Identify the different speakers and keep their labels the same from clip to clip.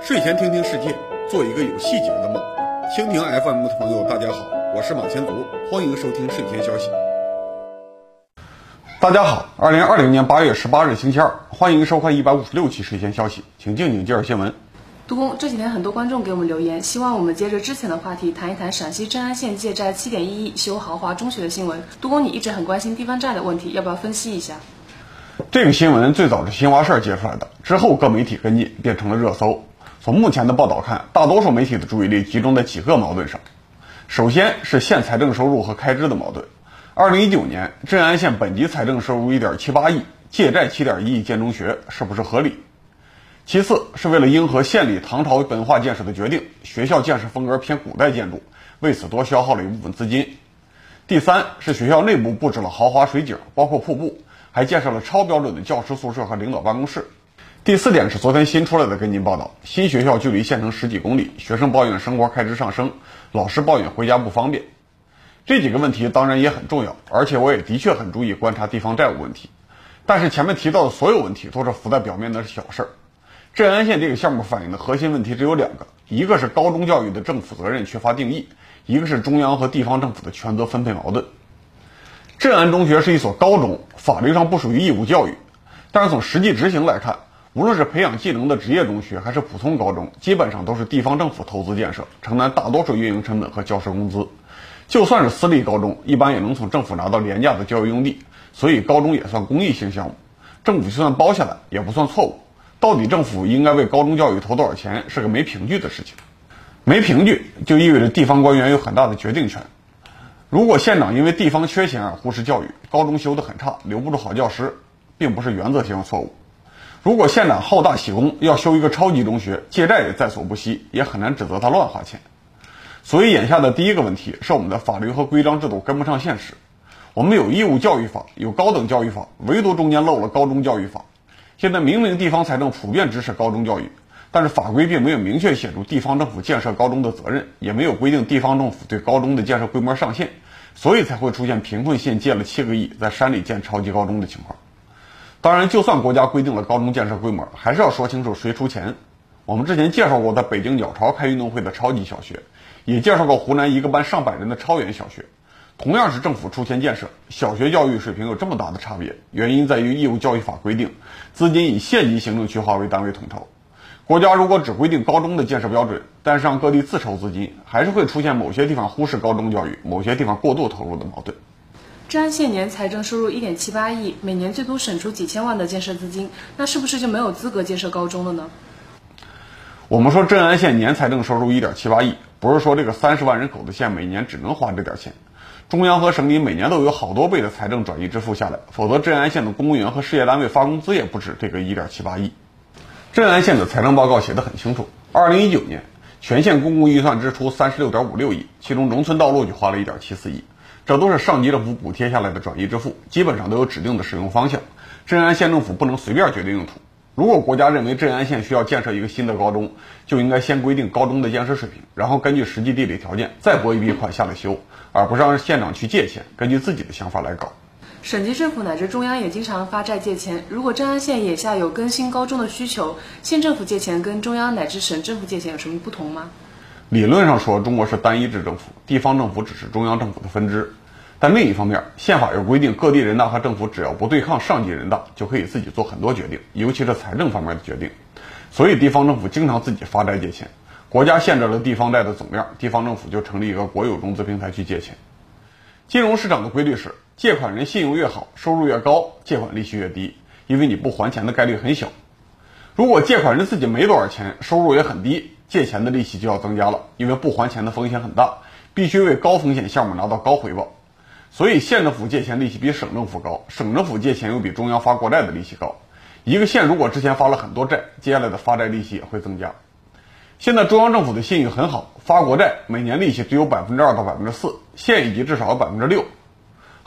Speaker 1: 睡前听听世界，做一个有细节的梦。蜻蜓 FM 的朋友，大家好，我是马前卒，欢迎收听睡前消息。大家好，二零二零年八月十八日星期二，欢迎收看一百五十六期睡前消息，请静静介绍新闻。
Speaker 2: 杜工，这几天很多观众给我们留言，希望我们接着之前的话题谈一谈陕西镇安县借债七点一亿修豪华中学的新闻。杜工，你一直很关心地方债的问题，要不要分析一下？
Speaker 1: 这个新闻最早是新华社接出来的，之后各媒体跟进，变成了热搜。从目前的报道看，大多数媒体的注意力集中在几个矛盾上。首先是县财政收入和开支的矛盾。二零一九年，镇安县本级财政收入一点七八亿，借债七点一亿建中学，是不是合理？其次是为了迎合县里唐朝文化建设的决定，学校建设风格偏古代建筑，为此多消耗了一部分资金。第三是学校内部布置了豪华水景，包括瀑布，还建设了超标准的教师宿舍和领导办公室。第四点是昨天新出来的跟进报道，新学校距离县城十几公里，学生抱怨生活开支上升，老师抱怨回家不方便。这几个问题当然也很重要，而且我也的确很注意观察地方债务问题。但是前面提到的所有问题都是浮在表面的小事儿。镇安县这个项目反映的核心问题只有两个，一个是高中教育的政府责任缺乏定义，一个是中央和地方政府的权责分配矛盾。镇安中学是一所高中，法律上不属于义务教育，但是从实际执行来看，无论是培养技能的职业中学，还是普通高中，基本上都是地方政府投资建设，承担大多数运营成本和教师工资。就算是私立高中，一般也能从政府拿到廉价的教育用地，所以高中也算公益性项目，政府就算包下来也不算错误。到底政府应该为高中教育投多少钱，是个没凭据的事情。没凭据就意味着地方官员有很大的决定权。如果县长因为地方缺钱而忽视教育，高中修得很差，留不住好教师，并不是原则性的错误。如果县长好大喜功，要修一个超级中学，借债也在所不惜，也很难指责他乱花钱。所以眼下的第一个问题是我们的法律和规章制度跟不上现实。我们有义务教育法，有高等教育法，唯独中间漏了高中教育法。现在明明地方财政普遍支持高中教育，但是法规并没有明确写出地方政府建设高中的责任，也没有规定地方政府对高中的建设规模上限，所以才会出现贫困县借了七个亿在山里建超级高中的情况。当然，就算国家规定了高中建设规模，还是要说清楚谁出钱。我们之前介绍过在北京鸟巢开运动会的超级小学，也介绍过湖南一个班上百人的超远小学。同样是政府出钱建设，小学教育水平有这么大的差别，原因在于义务教育法规定，资金以县级行政区划为单位统筹。国家如果只规定高中的建设标准，但是让各地自筹资金，还是会出现某些地方忽视高中教育，某些地方过度投入的矛盾。
Speaker 2: 镇安县年财政收入一点七八亿，每年最多省出几千万的建设资金，那是不是就没有资格建设高中了呢？
Speaker 1: 我们说镇安县年财政收入一点七八亿，不是说这个三十万人口的县每年只能花这点钱。中央和省里每年都有好多倍的财政转移支付下来，否则镇安县的公务员和事业单位发工资也不止这个一点七八亿。镇安县的财政报告写得很清楚，二零一九年全县公共预算支出三十六点五六亿，其中农村道路就花了一点七四亿，这都是上级政府补贴下来的转移支付，基本上都有指定的使用方向。镇安县政府不能随便决定用途。如果国家认为镇安县需要建设一个新的高中，就应该先规定高中的建设水平，然后根据实际地理条件再拨一笔款下来修，而不是让县长去借钱，根据自己的想法来搞。
Speaker 2: 省级政府乃至中央也经常发债借钱。如果镇安县眼下有更新高中的需求，县政府借钱跟中央乃至省政府借钱有什么不同吗？
Speaker 1: 理论上说，中国是单一制政府，地方政府只是中央政府的分支。但另一方面，宪法又规定，各地人大和政府只要不对抗上级人大，就可以自己做很多决定，尤其是财政方面的决定。所以地方政府经常自己发债借钱，国家限制了地方债的总量，地方政府就成立一个国有融资平台去借钱。金融市场的规律是，借款人信用越好，收入越高，借款利息越低，因为你不还钱的概率很小。如果借款人自己没多少钱，收入也很低，借钱的利息就要增加了，因为不还钱的风险很大，必须为高风险项目拿到高回报。所以县政府借钱利息比省政府高，省政府借钱又比中央发国债的利息高。一个县如果之前发了很多债，接下来的发债利息也会增加。现在中央政府的信誉很好，发国债每年利息只有百分之二到百分之四，县一级至少有百分之六。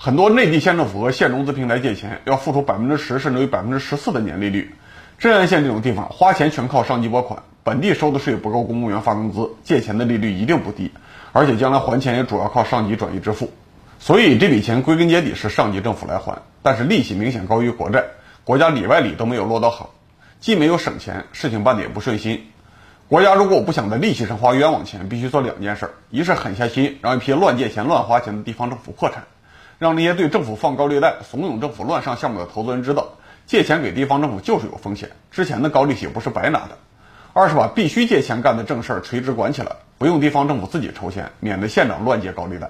Speaker 1: 很多内地县政府和县融资平台借钱要付出百分之十甚至于百分之十四的年利率。镇安县这种地方花钱全靠上级拨款，本地收的税不够公务员发工资，借钱的利率一定不低，而且将来还钱也主要靠上级转移支付。所以这笔钱归根结底是上级政府来还，但是利息明显高于国债，国家里外里都没有落到好，既没有省钱，事情办得也不顺心。国家如果不想在利息上花冤枉钱，必须做两件事：一是狠下心，让一批乱借钱、乱花钱的地方政府破产，让那些对政府放高利贷、怂恿政府乱上项目的投资人知道，借钱给地方政府就是有风险，之前的高利息不是白拿的；二是把必须借钱干的正事儿垂直管起来，不用地方政府自己筹钱，免得县长乱借高利贷。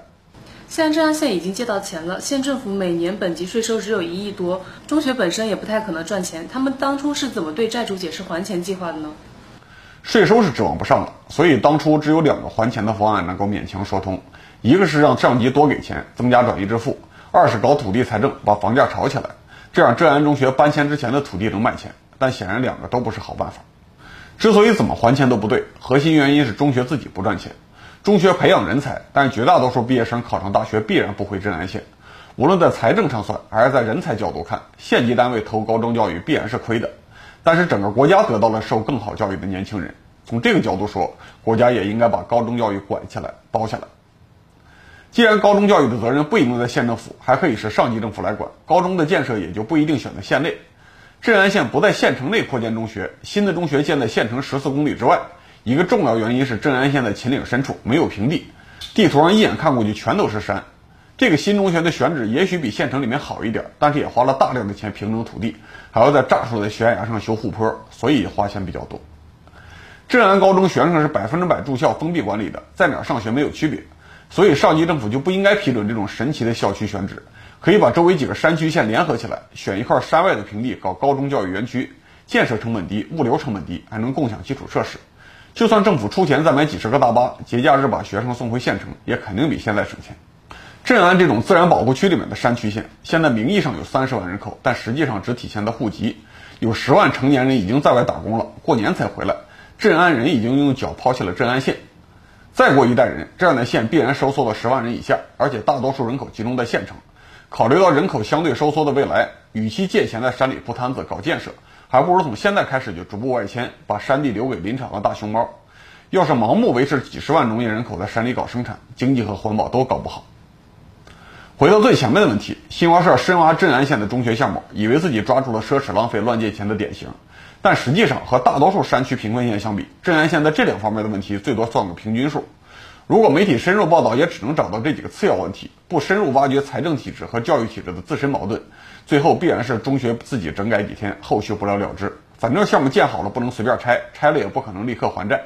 Speaker 2: 现在镇安县已经借到钱了，县政府每年本级税收只有一亿多，中学本身也不太可能赚钱。他们当初是怎么对债主解释还钱计划的呢？
Speaker 1: 税收是指望不上了，所以当初只有两个还钱的方案能够勉强说通：一个是让上级多给钱，增加转移支付；二是搞土地财政，把房价炒起来，这样镇安中学搬迁之前的土地能卖钱。但显然两个都不是好办法。之所以怎么还钱都不对，核心原因是中学自己不赚钱。中学培养人才，但绝大多数毕业生考上大学必然不回镇安县。无论在财政上算，还是在人才角度看，县级单位投高中教育必然是亏的。但是整个国家得到了受更好教育的年轻人。从这个角度说，国家也应该把高中教育管起来、包下来。既然高中教育的责任不一定在县政府，还可以是上级政府来管，高中的建设也就不一定选在县内。镇安县不在县城内扩建中学，新的中学建在县城十四公里之外。一个重要原因是镇安县的秦岭深处没有平地，地图上一眼看过去全都是山。这个新中学的选址也许比县城里面好一点，但是也花了大量的钱平整土地，还要在炸出来的悬崖上修护坡，所以花钱比较多。镇安高中学生是百分之百住校封闭管理的，在哪上学没有区别，所以上级政府就不应该批准这种神奇的校区选址，可以把周围几个山区县联合起来，选一块山外的平地搞高中教育园区，建设成本低，物流成本低，还能共享基础设施。就算政府出钱再买几十个大巴，节假日把学生送回县城，也肯定比现在省钱。镇安这种自然保护区里面的山区县，现在名义上有三十万人口，但实际上只体现在户籍，有十万成年人已经在外打工了，过年才回来。镇安人已经用脚抛弃了镇安县，再过一代人，这样的县必然收缩到十万人以下，而且大多数人口集中在县城。考虑到人口相对收缩的未来，与其借钱在山里铺摊子搞建设。还不如从现在开始就逐步外迁，把山地留给林场和大熊猫。要是盲目维持几十万农业人口在山里搞生产，经济和环保都搞不好。回到最前面的问题，新华社深挖镇安县的中学项目，以为自己抓住了奢侈浪费、乱借钱的典型，但实际上和大多数山区贫困县相比，镇安县在这两方面的问题最多算个平均数。如果媒体深入报道，也只能找到这几个次要问题，不深入挖掘财政体制和教育体制的自身矛盾。最后必然是中学自己整改几天，后续不了了之。反正项目建好了不能随便拆，拆了也不可能立刻还债。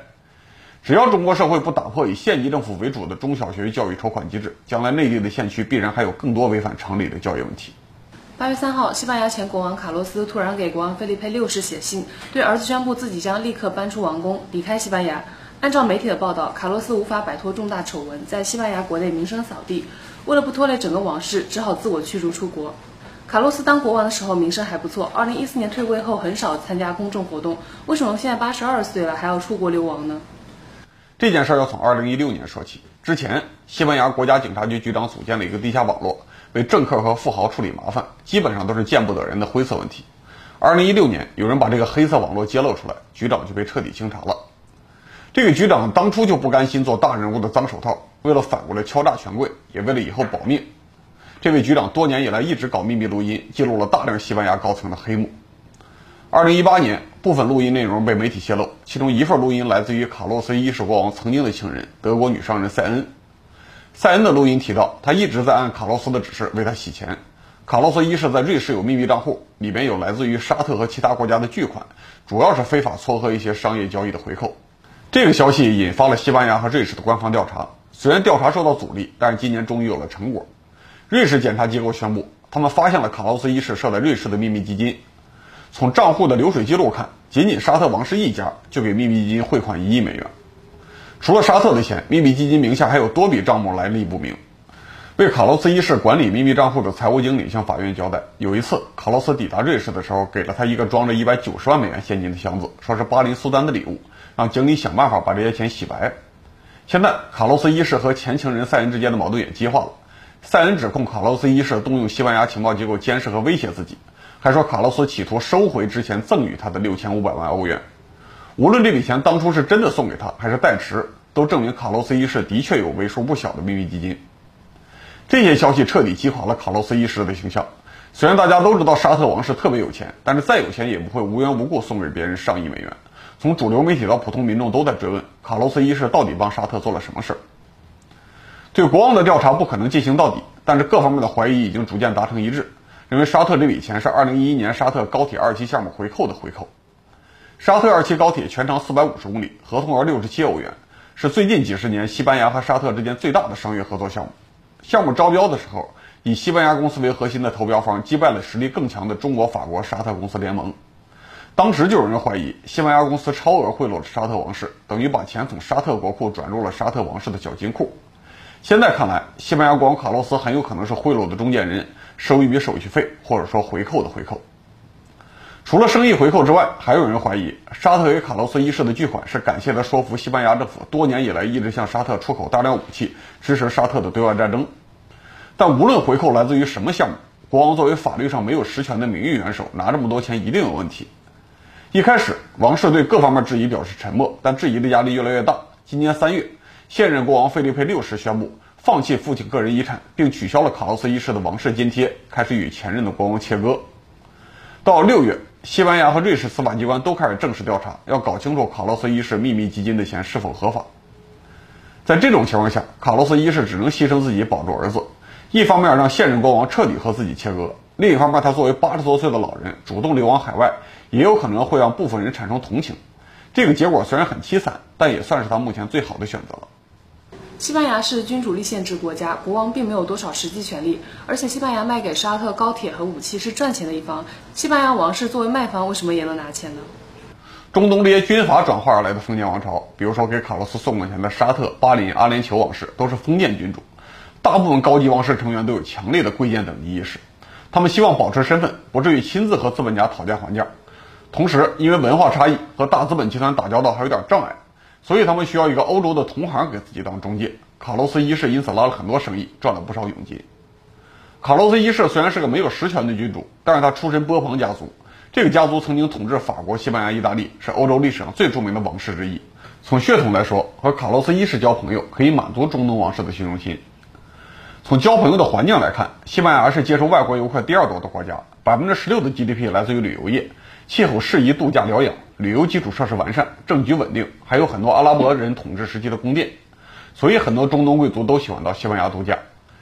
Speaker 1: 只要中国社会不打破以县级政府为主的中小学教育筹款机制，将来内地的县区必然还有更多违反常理的教育问题。
Speaker 2: 八月三号，西班牙前国王卡洛斯突然给国王菲利佩六世写信，对儿子宣布自己将立刻搬出王宫，离开西班牙。按照媒体的报道，卡洛斯无法摆脱重大丑闻，在西班牙国内名声扫地，为了不拖累整个王室，只好自我驱逐出国。卡洛斯当国王的时候名声还不错，二零一四年退位后很少参加公众活动。为什么现在八十二岁了还要出国流亡呢？
Speaker 1: 这件事要从二零一六年说起。之前，西班牙国家警察局局长组建了一个地下网络，为政客和富豪处理麻烦，基本上都是见不得人的灰色问题。二零一六年，有人把这个黑色网络揭露出来，局长就被彻底清查了。这个局长当初就不甘心做大人物的脏手套，为了反过来敲诈权贵，也为了以后保命。这位局长多年以来一直搞秘密录音，记录了大量西班牙高层的黑幕。二零一八年，部分录音内容被媒体泄露，其中一份录音来自于卡洛斯一世国王曾经的情人德国女商人塞恩。塞恩的录音提到，他一直在按卡洛斯的指示为他洗钱。卡洛斯一世在瑞士有秘密账户，里边有来自于沙特和其他国家的巨款，主要是非法撮合一些商业交易的回扣。这个消息引发了西班牙和瑞士的官方调查，虽然调查受到阻力，但是今年终于有了成果。瑞士检察机构宣布，他们发现了卡洛斯一世设在瑞士的秘密基金。从账户的流水记录看，仅仅沙特王室一家就给秘密基金汇款一亿美元。除了沙特的钱，秘密基金名下还有多笔账目来历不明。为卡洛斯一世管理秘密账户的财务经理向法院交代，有一次卡洛斯抵达瑞士的时候，给了他一个装着一百九十万美元现金的箱子，说是巴林苏丹的礼物，让经理想办法把这些钱洗白。现在卡洛斯一世和前情人塞恩之间的矛盾也激化了。塞恩指控卡洛斯一世动用西班牙情报机构监视和威胁自己，还说卡洛斯企图收回之前赠予他的六千五百万欧元。无论这笔钱当初是真的送给他，还是代持，都证明卡洛斯一世的确有为数不小的秘密基金。这些消息彻底击垮了卡洛斯一世的形象。虽然大家都知道沙特王室特别有钱，但是再有钱也不会无缘无故送给别人上亿美元。从主流媒体到普通民众都在追问卡洛斯一世到底帮沙特做了什么事儿。对国王的调查不可能进行到底，但是各方面的怀疑已经逐渐达成一致，认为沙特这笔钱是2011年沙特高铁二期项目回扣的回扣。沙特二期高铁全长450公里，合同额67欧元，是最近几十年西班牙和沙特之间最大的商业合作项目。项目招标的时候，以西班牙公司为核心的投标方击败了实力更强的中国、法国、沙特公司联盟。当时就有人怀疑西班牙公司超额贿赂了沙特王室，等于把钱从沙特国库转入了沙特王室的小金库。现在看来，西班牙国王卡洛斯很有可能是贿赂的中间人，收一笔手续费，或者说回扣的回扣。除了生意回扣之外，还有人怀疑沙特给卡洛斯一世的巨款是感谢他说服西班牙政府多年以来一直向沙特出口大量武器，支持沙特的对外战争。但无论回扣来自于什么项目，国王作为法律上没有实权的名誉元首，拿这么多钱一定有问题。一开始，王室对各方面质疑表示沉默，但质疑的压力越来越大。今年三月。现任国王费利佩六世宣布放弃父亲个人遗产，并取消了卡洛斯一世的王室津贴，开始与前任的国王切割。到六月，西班牙和瑞士司法机关都开始正式调查，要搞清楚卡洛斯一世秘密基金的钱是否合法。在这种情况下，卡洛斯一世只能牺牲自己保住儿子，一方面让现任国王彻底和自己切割，另一方面他作为八十多岁的老人主动流亡海外，也有可能会让部分人产生同情。这个结果虽然很凄惨，但也算是他目前最好的选择了。
Speaker 2: 西班牙是君主立宪制国家，国王并没有多少实际权利，而且西班牙卖给沙特高铁和武器是赚钱的一方。西班牙王室作为卖方，为什么也能拿钱呢？
Speaker 1: 中东这些军阀转化而来的封建王朝，比如说给卡洛斯送过钱的沙特、巴林、阿联酋王室，都是封建君主。大部分高级王室成员都有强烈的贵贱等级意识，他们希望保持身份，不至于亲自和资本家讨价还价。同时，因为文化差异和大资本集团打交道还有点障碍。所以他们需要一个欧洲的同行给自己当中介。卡洛斯一世因此拉了很多生意，赚了不少佣金。卡洛斯一世虽然是个没有实权的君主，但是他出身波旁家族，这个家族曾经统治法国、西班牙、意大利，是欧洲历史上最著名的王室之一。从血统来说，和卡洛斯一世交朋友可以满足中东王室的虚荣心。从交朋友的环境来看，西班牙是接收外国游客第二多的国家，百分之十六的 GDP 来自于旅游业。气候适宜度假疗养，旅游基础设施完善，政局稳定，还有很多阿拉伯人统治时期的宫殿，所以很多中东贵族都喜欢到西班牙度假。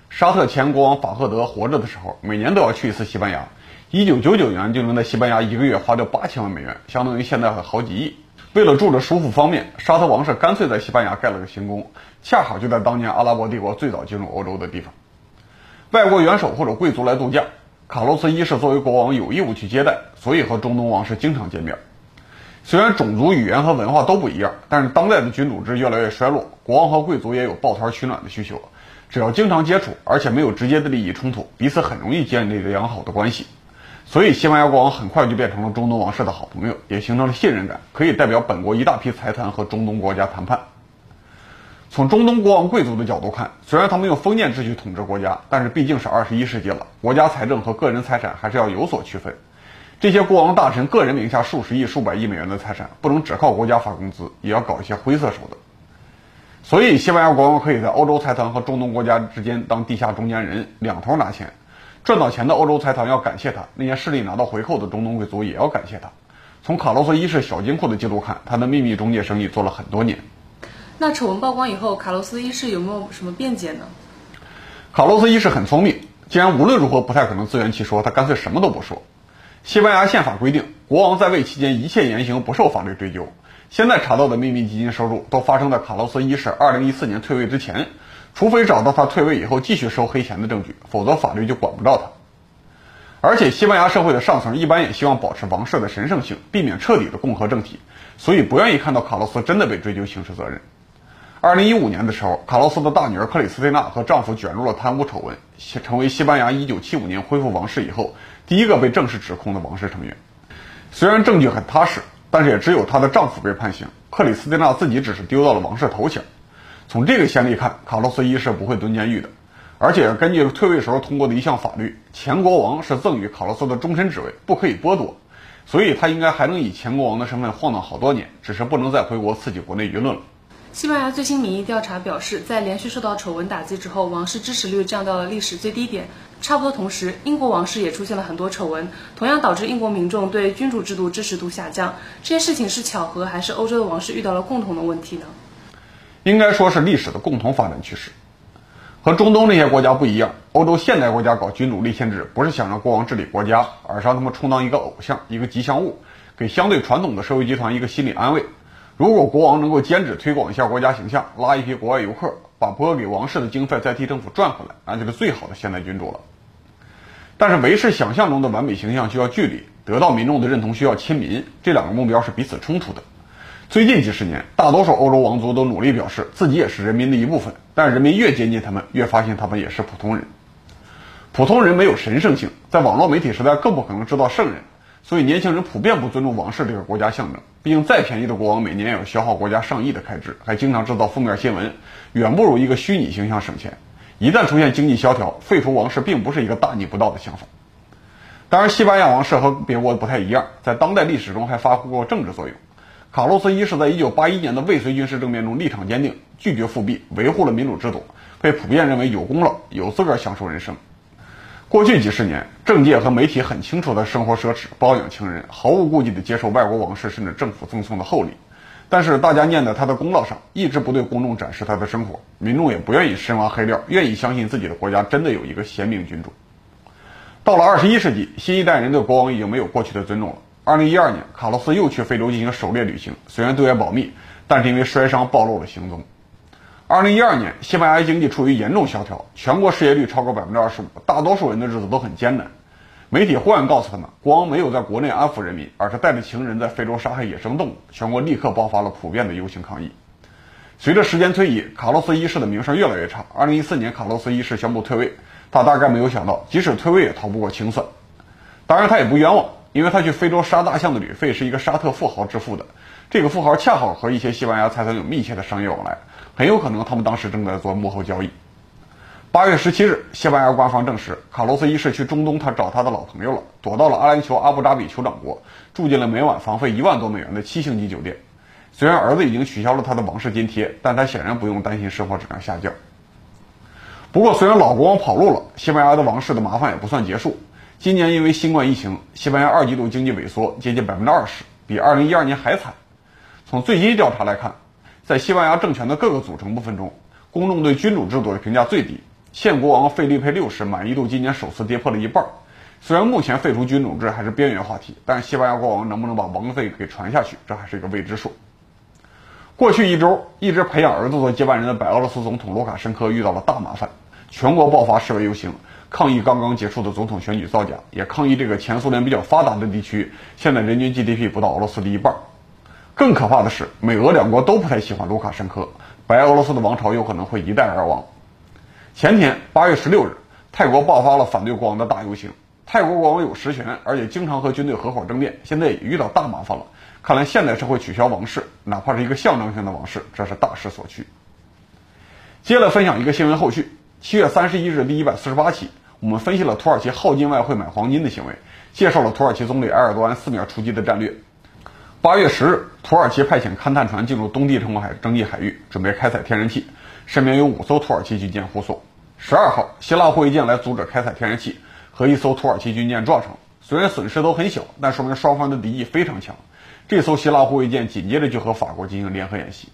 Speaker 1: 沙特前国王法赫德活着的时候，每年都要去一次西班牙，一九九九年就能在西班牙一个月花掉八千万美元，相当于现在的好几亿。为了住着舒服方便，沙特王室干脆在西班牙盖了个行宫，恰好就在当年阿拉伯帝国最早进入欧洲的地方。外国元首或者贵族来度假。卡洛斯一世作为国王有义务去接待，所以和中东王室经常见面。虽然种族、语言和文化都不一样，但是当代的君主制越来越衰落，国王和贵族也有抱团取暖的需求。只要经常接触，而且没有直接的利益冲突，彼此很容易建立良好的关系。所以西班牙国王很快就变成了中东王室的好朋友，也形成了信任感，可以代表本国一大批财团和中东国家谈判。从中东国王贵族的角度看，虽然他们用封建秩序统治国家，但是毕竟是二十一世纪了，国家财政和个人财产还是要有所区分。这些国王大臣个人名下数十亿、数百亿美元的财产，不能只靠国家发工资，也要搞一些灰色手段。所以，西班牙国王可以在欧洲财团和中东国家之间当地下中间人，两头拿钱。赚到钱的欧洲财团要感谢他，那些势力拿到回扣的中东贵族也要感谢他。从卡洛斯一世小金库的记录看，他的秘密中介生意做了很多年。
Speaker 2: 那丑闻曝光以后，卡洛斯一世有没有什么辩解呢？
Speaker 1: 卡洛斯一世很聪明，既然无论如何不太可能自圆其说，他干脆什么都不说。西班牙宪法规定，国王在位期间一切言行不受法律追究。现在查到的秘密基金收入都发生在卡洛斯一世2014年退位之前，除非找到他退位以后继续收黑钱的证据，否则法律就管不着他。而且，西班牙社会的上层一般也希望保持王室的神圣性，避免彻底的共和政体，所以不愿意看到卡洛斯真的被追究刑事责任。二零一五年的时候，卡洛斯的大女儿克里斯蒂娜和丈夫卷入了贪污丑闻，成为西班牙一九七五年恢复王室以后第一个被正式指控的王室成员。虽然证据很踏实，但是也只有她的丈夫被判刑，克里斯蒂娜自己只是丢到了王室头衔。从这个先例看，卡洛斯一世不会蹲监狱的。而且根据退位时候通过的一项法律，前国王是赠予卡洛斯的终身职位，不可以剥夺，所以他应该还能以前国王的身份晃荡好多年，只是不能再回国刺激国内舆论了。
Speaker 2: 西班牙最新民意调查表示，在连续受到丑闻打击之后，王室支持率降到了历史最低点。差不多同时，英国王室也出现了很多丑闻，同样导致英国民众对君主制度支持度下降。这些事情是巧合，还是欧洲的王室遇到了共同的问题呢？
Speaker 1: 应该说是历史的共同发展趋势。和中东那些国家不一样，欧洲现代国家搞君主立宪制，不是想让国王治理国家，而是让他们充当一个偶像、一个吉祥物，给相对传统的社会集团一个心理安慰。如果国王能够兼职推广一下国家形象，拉一批国外游客，把拨给王室的经费再替政府赚回来，那就是最好的现代君主了。但是维持想象中的完美形象需要距离，得到民众的认同需要亲民，这两个目标是彼此冲突的。最近几十年，大多数欧洲王族都努力表示自己也是人民的一部分，但人民越接近他们，越发现他们也是普通人。普通人没有神圣性，在网络媒体时代更不可能知道圣人。所以，年轻人普遍不尊重王室这个国家象征。毕竟，再便宜的国王每年也要消耗国家上亿的开支，还经常制造负面新闻，远不如一个虚拟形象省钱。一旦出现经济萧条，废除王室并不是一个大逆不道的想法。当然，西班牙王室和别国不太一样，在当代历史中还发挥过政治作用。卡洛斯一世在一九八一年的未遂军事政变中立场坚定，拒绝复辟，维护了民主制度，被普遍认为有功劳，有资格享受人生。过去几十年，政界和媒体很清楚的生活奢侈、包养情人，毫无顾忌地接受外国王室甚至政府赠送的厚礼。但是大家念在他的功劳上，一直不对公众展示他的生活，民众也不愿意深挖黑料，愿意相信自己的国家真的有一个贤明君主。到了二十一世纪，新一代人对国王已经没有过去的尊重了。二零一二年，卡洛斯又去非洲进行狩猎旅行，虽然对外保密，但是因为摔伤暴露了行踪。二零一二年，西班牙经济处于严重萧条，全国失业率超过百分之二十五，大多数人的日子都很艰难。媒体忽然告诉他们，国王没有在国内安抚人民，而是带着情人在非洲杀害野生动物，全国立刻爆发了普遍的游行抗议。随着时间推移，卡洛斯一世的名声越来越差。二零一四年，卡洛斯一世宣布退位，他大概没有想到，即使退位也逃不过清算。当然，他也不冤枉，因为他去非洲杀大象的旅费是一个沙特富豪支付的，这个富豪恰好和一些西班牙财团有密切的商业往来。很有可能他们当时正在做幕后交易。八月十七日，西班牙官方证实，卡洛斯一世去中东，他找他的老朋友了，躲到了阿联酋阿布扎比酋长国，住进了每晚房费一万多美元的七星级酒店。虽然儿子已经取消了他的王室津贴，但他显然不用担心生活质量下降。不过，虽然老国王跑路了，西班牙的王室的麻烦也不算结束。今年因为新冠疫情，西班牙二季度经济萎缩接近百分之二十，比二零一二年还惨。从最新调查来看。在西班牙政权的各个组成部分中，公众对君主制度的评价最低。现国王费利佩六世满意度今年首次跌破了一半。虽然目前废除君主制还是边缘话题，但西班牙国王能不能把王位给传下去，这还是一个未知数。过去一周，一直培养儿子做接班人的白俄罗斯总统卢卡申科遇到了大麻烦，全国爆发示威游行，抗议刚刚结束的总统选举造假，也抗议这个前苏联比较发达的地区现在人均 GDP 不到俄罗斯的一半。更可怕的是，美俄两国都不太喜欢卢卡申科，白俄罗斯的王朝有可能会一代而亡。前天八月十六日，泰国爆发了反对国王的大游行。泰国国王有实权，而且经常和军队合伙政变，现在也遇到大麻烦了。看来现代社会取消王室，哪怕是一个象征性的王室，这是大势所趋。接着分享一个新闻后续：七月三十一日第一百四十八期，我们分析了土耳其耗尽外汇买黄金的行为，介绍了土耳其总理埃尔多安四面出击的战略。八月十日，土耳其派遣勘探船进入东地中海争议海域，准备开采天然气，身边有五艘土耳其军舰护送。十二号，希腊护卫舰来阻止开采天然气，和一艘土耳其军舰撞上。虽然损失都很小，但说明双方的敌意非常强。这艘希腊护卫舰紧接着就和法国进行联合演习。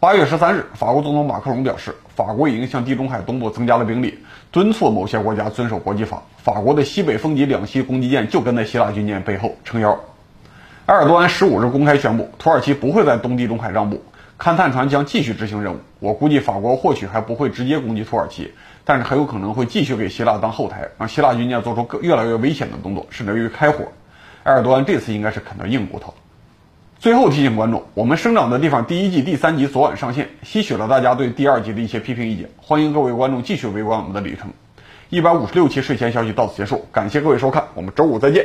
Speaker 1: 八月十三日，法国总统马克龙表示，法国已经向地中海东部增加了兵力，敦促某些国家遵守国际法。法国的西北风级两栖攻击舰就跟在希腊军舰背后撑腰。埃尔多安十五日公开宣布，土耳其不会在东地中海让步，勘探船将继续执行任务。我估计法国或许还不会直接攻击土耳其，但是很有可能会继续给希腊当后台，让希腊军舰做出越来越危险的动作，甚至于开火。埃尔多安这次应该是啃到硬骨头。最后提醒观众，我们生长的地方第一季第三集昨晚上线，吸取了大家对第二集的一些批评意见，欢迎各位观众继续围观我们的旅程。一百五十六期睡前消息到此结束，感谢各位收看，我们周五再见。